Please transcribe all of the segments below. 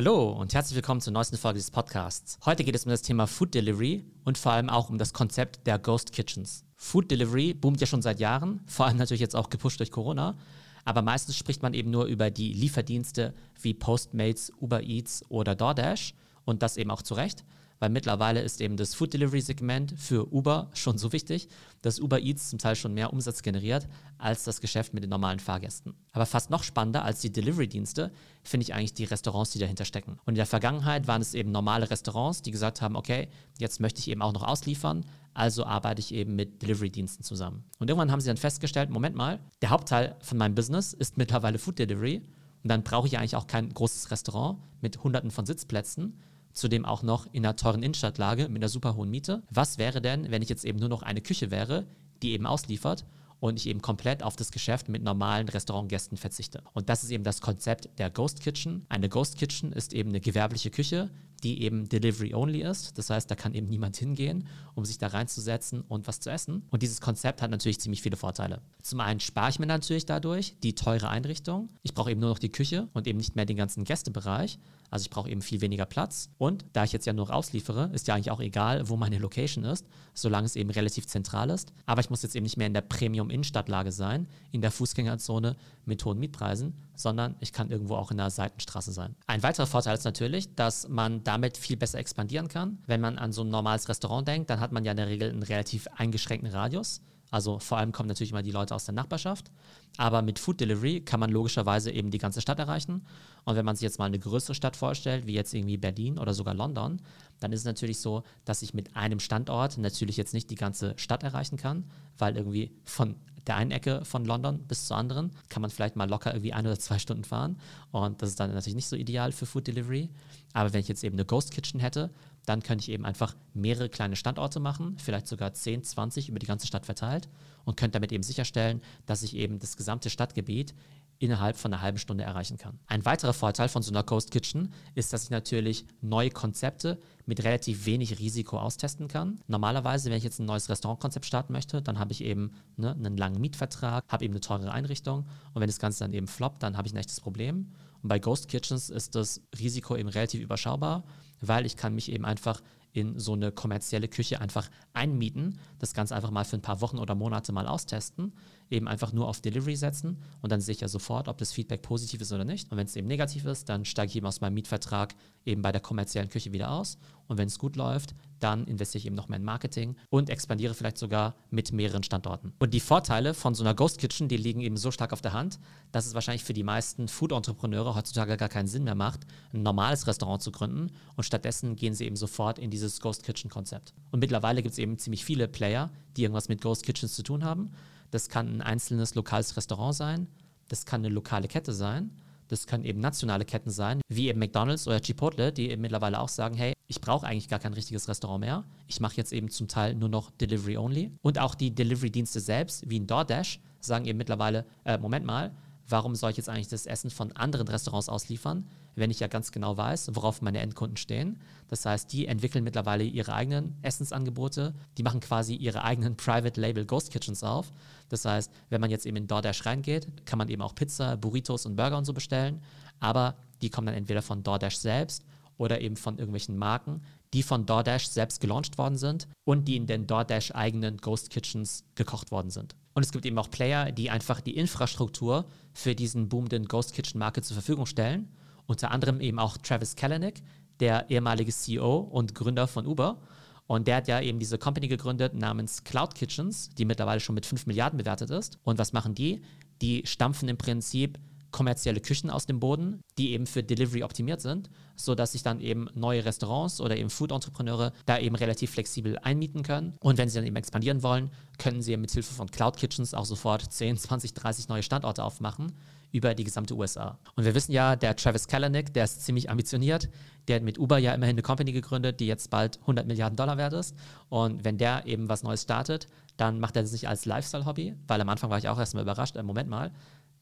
Hallo und herzlich willkommen zur neuesten Folge des Podcasts. Heute geht es um das Thema Food Delivery und vor allem auch um das Konzept der Ghost Kitchens. Food Delivery boomt ja schon seit Jahren, vor allem natürlich jetzt auch gepusht durch Corona. Aber meistens spricht man eben nur über die Lieferdienste wie Postmates, Uber Eats oder DoorDash und das eben auch zu Recht weil mittlerweile ist eben das Food Delivery Segment für Uber schon so wichtig, dass Uber Eats zum Teil schon mehr Umsatz generiert als das Geschäft mit den normalen Fahrgästen. Aber fast noch spannender als die Delivery-Dienste finde ich eigentlich die Restaurants, die dahinter stecken. Und in der Vergangenheit waren es eben normale Restaurants, die gesagt haben, okay, jetzt möchte ich eben auch noch ausliefern, also arbeite ich eben mit Delivery-Diensten zusammen. Und irgendwann haben sie dann festgestellt, Moment mal, der Hauptteil von meinem Business ist mittlerweile Food Delivery und dann brauche ich eigentlich auch kein großes Restaurant mit hunderten von Sitzplätzen, zudem auch noch in einer teuren Innenstadtlage mit einer super hohen Miete. Was wäre denn, wenn ich jetzt eben nur noch eine Küche wäre, die eben ausliefert und ich eben komplett auf das Geschäft mit normalen Restaurantgästen verzichte. Und das ist eben das Konzept der Ghost Kitchen. Eine Ghost Kitchen ist eben eine gewerbliche Küche, die eben Delivery only ist. Das heißt, da kann eben niemand hingehen, um sich da reinzusetzen und was zu essen. Und dieses Konzept hat natürlich ziemlich viele Vorteile. Zum einen spare ich mir natürlich dadurch die teure Einrichtung. Ich brauche eben nur noch die Küche und eben nicht mehr den ganzen Gästebereich, also ich brauche eben viel weniger Platz. Und da ich jetzt ja nur ausliefere, ist ja eigentlich auch egal, wo meine Location ist, solange es eben relativ zentral ist. Aber ich muss jetzt eben nicht mehr in der Premium-Innenstadtlage sein, in der Fußgängerzone mit hohen Mietpreisen, sondern ich kann irgendwo auch in der Seitenstraße sein. Ein weiterer Vorteil ist natürlich, dass man damit viel besser expandieren kann. Wenn man an so ein normales Restaurant denkt, dann hat man ja in der Regel einen relativ eingeschränkten Radius. Also vor allem kommen natürlich immer die Leute aus der Nachbarschaft. Aber mit Food Delivery kann man logischerweise eben die ganze Stadt erreichen. Und wenn man sich jetzt mal eine größere Stadt vorstellt, wie jetzt irgendwie Berlin oder sogar London, dann ist es natürlich so, dass ich mit einem Standort natürlich jetzt nicht die ganze Stadt erreichen kann, weil irgendwie von der einen Ecke von London bis zur anderen kann man vielleicht mal locker irgendwie ein oder zwei Stunden fahren. Und das ist dann natürlich nicht so ideal für Food Delivery. Aber wenn ich jetzt eben eine Ghost Kitchen hätte, dann könnte ich eben einfach mehrere kleine Standorte machen, vielleicht sogar 10, 20 über die ganze Stadt verteilt und könnte damit eben sicherstellen, dass ich eben das gesamte Stadtgebiet innerhalb von einer halben Stunde erreichen kann. Ein weiterer Vorteil von so einer Ghost Kitchen ist, dass ich natürlich neue Konzepte mit relativ wenig Risiko austesten kann. Normalerweise, wenn ich jetzt ein neues Restaurantkonzept starten möchte, dann habe ich eben ne, einen langen Mietvertrag, habe eben eine teure Einrichtung und wenn das Ganze dann eben floppt, dann habe ich ein echtes Problem. Und bei Ghost Kitchens ist das Risiko eben relativ überschaubar, weil ich kann mich eben einfach in so eine kommerzielle Küche einfach einmieten, das Ganze einfach mal für ein paar Wochen oder Monate mal austesten, eben einfach nur auf Delivery setzen und dann sehe ich ja sofort, ob das Feedback positiv ist oder nicht. Und wenn es eben negativ ist, dann steige ich eben aus meinem Mietvertrag eben bei der kommerziellen Küche wieder aus. Und wenn es gut läuft, dann investiere ich eben noch mehr in Marketing und expandiere vielleicht sogar mit mehreren Standorten. Und die Vorteile von so einer Ghost Kitchen, die liegen eben so stark auf der Hand, dass es wahrscheinlich für die meisten Food-Entrepreneure heutzutage gar keinen Sinn mehr macht, ein normales Restaurant zu gründen und stattdessen gehen sie eben sofort in dieses Ghost Kitchen-Konzept. Und mittlerweile gibt es eben ziemlich viele Player, die irgendwas mit Ghost Kitchens zu tun haben. Das kann ein einzelnes lokales Restaurant sein, das kann eine lokale Kette sein, das können eben nationale Ketten sein, wie eben McDonald's oder Chipotle, die eben mittlerweile auch sagen, hey, ich brauche eigentlich gar kein richtiges Restaurant mehr. Ich mache jetzt eben zum Teil nur noch Delivery only. Und auch die Delivery-Dienste selbst, wie ein DoorDash, sagen eben mittlerweile, äh, Moment mal, warum soll ich jetzt eigentlich das Essen von anderen Restaurants ausliefern, wenn ich ja ganz genau weiß, worauf meine Endkunden stehen. Das heißt, die entwickeln mittlerweile ihre eigenen Essensangebote, die machen quasi ihre eigenen Private Label Ghost Kitchens auf. Das heißt, wenn man jetzt eben in DoorDash reingeht, kann man eben auch Pizza, Burritos und Burger und so bestellen, aber die kommen dann entweder von DoorDash selbst oder eben von irgendwelchen Marken, die von DoorDash selbst gelauncht worden sind und die in den DoorDash eigenen Ghost Kitchens gekocht worden sind. Und es gibt eben auch Player, die einfach die Infrastruktur für diesen boomenden Ghost Kitchen Market zur Verfügung stellen. Unter anderem eben auch Travis Kalanick, der ehemalige CEO und Gründer von Uber. Und der hat ja eben diese Company gegründet namens Cloud Kitchens, die mittlerweile schon mit 5 Milliarden bewertet ist. Und was machen die? Die stampfen im Prinzip kommerzielle Küchen aus dem Boden, die eben für Delivery optimiert sind, sodass sich dann eben neue Restaurants oder eben Food-Entrepreneure da eben relativ flexibel einmieten können. Und wenn sie dann eben expandieren wollen, können sie mit Hilfe von Cloud Kitchens auch sofort 10, 20, 30 neue Standorte aufmachen über die gesamte USA. Und wir wissen ja, der Travis Kalanick, der ist ziemlich ambitioniert. Der hat mit Uber ja immerhin eine Company gegründet, die jetzt bald 100 Milliarden Dollar wert ist. Und wenn der eben was Neues startet, dann macht er das nicht als Lifestyle-Hobby, weil am Anfang war ich auch erstmal überrascht, äh, Moment mal,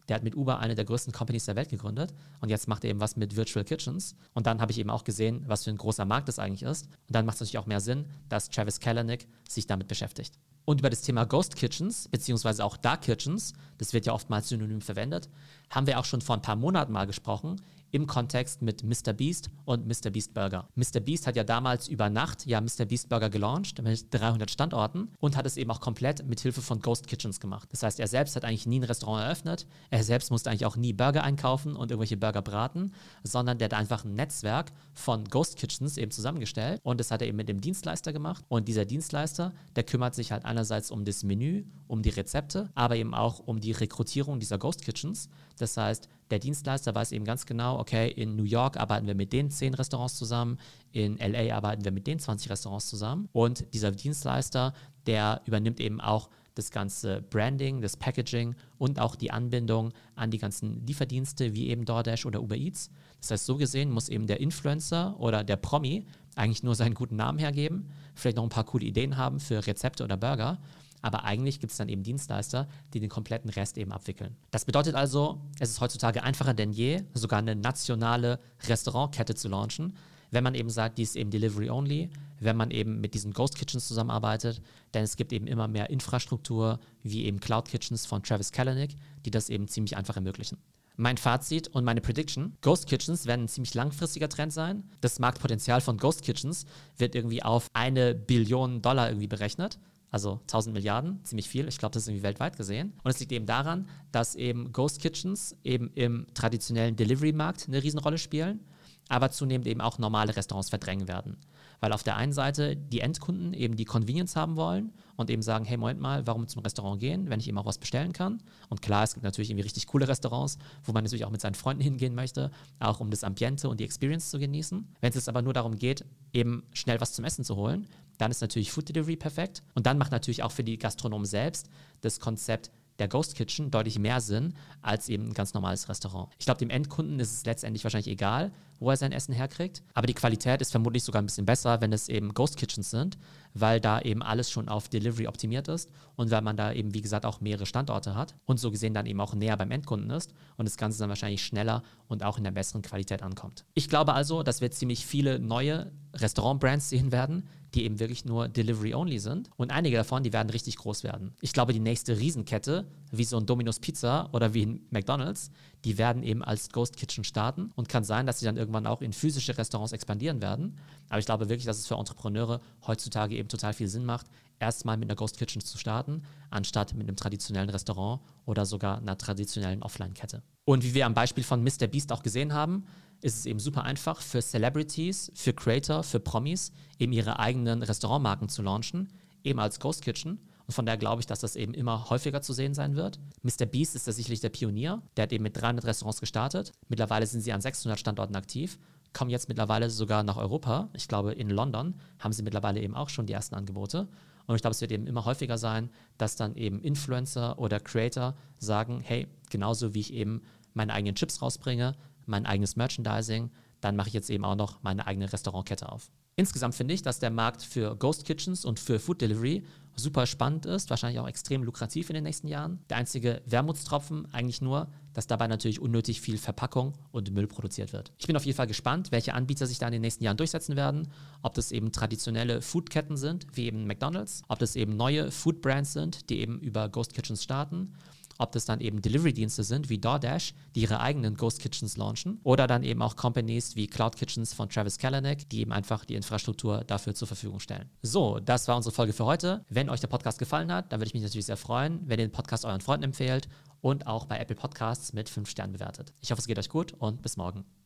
der hat mit Uber eine der größten Companies der Welt gegründet und jetzt macht er eben was mit Virtual Kitchens. Und dann habe ich eben auch gesehen, was für ein großer Markt das eigentlich ist. Und dann macht es natürlich auch mehr Sinn, dass Travis Kalanick sich damit beschäftigt. Und über das Thema Ghost Kitchens, beziehungsweise auch Dark Kitchens, das wird ja oftmals synonym verwendet, haben wir auch schon vor ein paar Monaten mal gesprochen, im Kontext mit Mr. Beast und Mr. Beast Burger. Mr. Beast hat ja damals über Nacht ja Mr. Beast Burger gelauncht mit 300 Standorten und hat es eben auch komplett mit Hilfe von Ghost Kitchens gemacht. Das heißt, er selbst hat eigentlich nie ein Restaurant eröffnet, er selbst musste eigentlich auch nie Burger einkaufen und irgendwelche Burger braten, sondern der hat einfach ein Netzwerk von Ghost Kitchens eben zusammengestellt und das hat er eben mit dem Dienstleister gemacht und dieser Dienstleister, der kümmert sich halt einerseits um das Menü, um die Rezepte, aber eben auch um die Rekrutierung dieser Ghost Kitchens. Das heißt, der Dienstleister weiß eben ganz genau, okay, in New York arbeiten wir mit den 10 Restaurants zusammen, in LA arbeiten wir mit den 20 Restaurants zusammen. Und dieser Dienstleister, der übernimmt eben auch das ganze Branding, das Packaging und auch die Anbindung an die ganzen Lieferdienste wie eben DoorDash oder Uber Eats. Das heißt, so gesehen muss eben der Influencer oder der Promi eigentlich nur seinen guten Namen hergeben, vielleicht noch ein paar coole Ideen haben für Rezepte oder Burger aber eigentlich gibt es dann eben Dienstleister, die den kompletten Rest eben abwickeln. Das bedeutet also, es ist heutzutage einfacher denn je, sogar eine nationale Restaurantkette zu launchen, wenn man eben sagt, die ist eben Delivery Only, wenn man eben mit diesen Ghost Kitchens zusammenarbeitet, denn es gibt eben immer mehr Infrastruktur, wie eben Cloud Kitchens von Travis Kalanick, die das eben ziemlich einfach ermöglichen. Mein Fazit und meine Prediction: Ghost Kitchens werden ein ziemlich langfristiger Trend sein. Das Marktpotenzial von Ghost Kitchens wird irgendwie auf eine Billion Dollar irgendwie berechnet also 1000 Milliarden, ziemlich viel. Ich glaube, das ist irgendwie weltweit gesehen. Und es liegt eben daran, dass eben Ghost Kitchens eben im traditionellen Delivery-Markt eine Riesenrolle spielen, aber zunehmend eben auch normale Restaurants verdrängen werden. Weil auf der einen Seite die Endkunden eben die Convenience haben wollen und eben sagen, hey, Moment mal, warum zum Restaurant gehen, wenn ich eben auch was bestellen kann? Und klar, es gibt natürlich irgendwie richtig coole Restaurants, wo man natürlich auch mit seinen Freunden hingehen möchte, auch um das Ambiente und die Experience zu genießen. Wenn es jetzt aber nur darum geht, eben schnell was zum Essen zu holen, dann ist natürlich Food Delivery perfekt. Und dann macht natürlich auch für die Gastronomen selbst das Konzept der Ghost Kitchen deutlich mehr Sinn als eben ein ganz normales Restaurant. Ich glaube, dem Endkunden ist es letztendlich wahrscheinlich egal, wo er sein Essen herkriegt. Aber die Qualität ist vermutlich sogar ein bisschen besser, wenn es eben Ghost Kitchens sind, weil da eben alles schon auf Delivery optimiert ist und weil man da eben, wie gesagt, auch mehrere Standorte hat und so gesehen dann eben auch näher beim Endkunden ist und das Ganze dann wahrscheinlich schneller und auch in der besseren Qualität ankommt. Ich glaube also, dass wir ziemlich viele neue Restaurant-Brands sehen werden, die eben wirklich nur Delivery-only sind. Und einige davon, die werden richtig groß werden. Ich glaube, die nächste Riesenkette, wie so ein Domino's Pizza oder wie ein McDonald's, die werden eben als Ghost Kitchen starten und kann sein, dass sie dann irgendwann auch in physische Restaurants expandieren werden. Aber ich glaube wirklich, dass es für Entrepreneure heutzutage eben total viel Sinn macht, erstmal mit einer Ghost Kitchen zu starten, anstatt mit einem traditionellen Restaurant oder sogar einer traditionellen Offline-Kette. Und wie wir am Beispiel von Mr. Beast auch gesehen haben, ist es eben super einfach für Celebrities, für Creator, für Promis, eben ihre eigenen Restaurantmarken zu launchen, eben als Ghost Kitchen. Und von daher glaube ich, dass das eben immer häufiger zu sehen sein wird. Mr. Beast ist da sicherlich der Pionier. Der hat eben mit 300 Restaurants gestartet. Mittlerweile sind sie an 600 Standorten aktiv, kommen jetzt mittlerweile sogar nach Europa. Ich glaube, in London haben sie mittlerweile eben auch schon die ersten Angebote. Und ich glaube, es wird eben immer häufiger sein, dass dann eben Influencer oder Creator sagen, hey, genauso wie ich eben meine eigenen Chips rausbringe, mein eigenes Merchandising, dann mache ich jetzt eben auch noch meine eigene Restaurantkette auf. Insgesamt finde ich, dass der Markt für Ghost Kitchens und für Food Delivery super spannend ist, wahrscheinlich auch extrem lukrativ in den nächsten Jahren. Der einzige Wermutstropfen eigentlich nur, dass dabei natürlich unnötig viel Verpackung und Müll produziert wird. Ich bin auf jeden Fall gespannt, welche Anbieter sich da in den nächsten Jahren durchsetzen werden. Ob das eben traditionelle Foodketten sind, wie eben McDonald's, ob das eben neue Food Brands sind, die eben über Ghost Kitchens starten ob das dann eben Delivery-Dienste sind wie DoorDash, die ihre eigenen Ghost Kitchens launchen, oder dann eben auch Companies wie Cloud Kitchens von Travis Kalanick, die eben einfach die Infrastruktur dafür zur Verfügung stellen. So, das war unsere Folge für heute. Wenn euch der Podcast gefallen hat, dann würde ich mich natürlich sehr freuen, wenn ihr den Podcast euren Freunden empfehlt und auch bei Apple Podcasts mit 5 Sternen bewertet. Ich hoffe, es geht euch gut und bis morgen.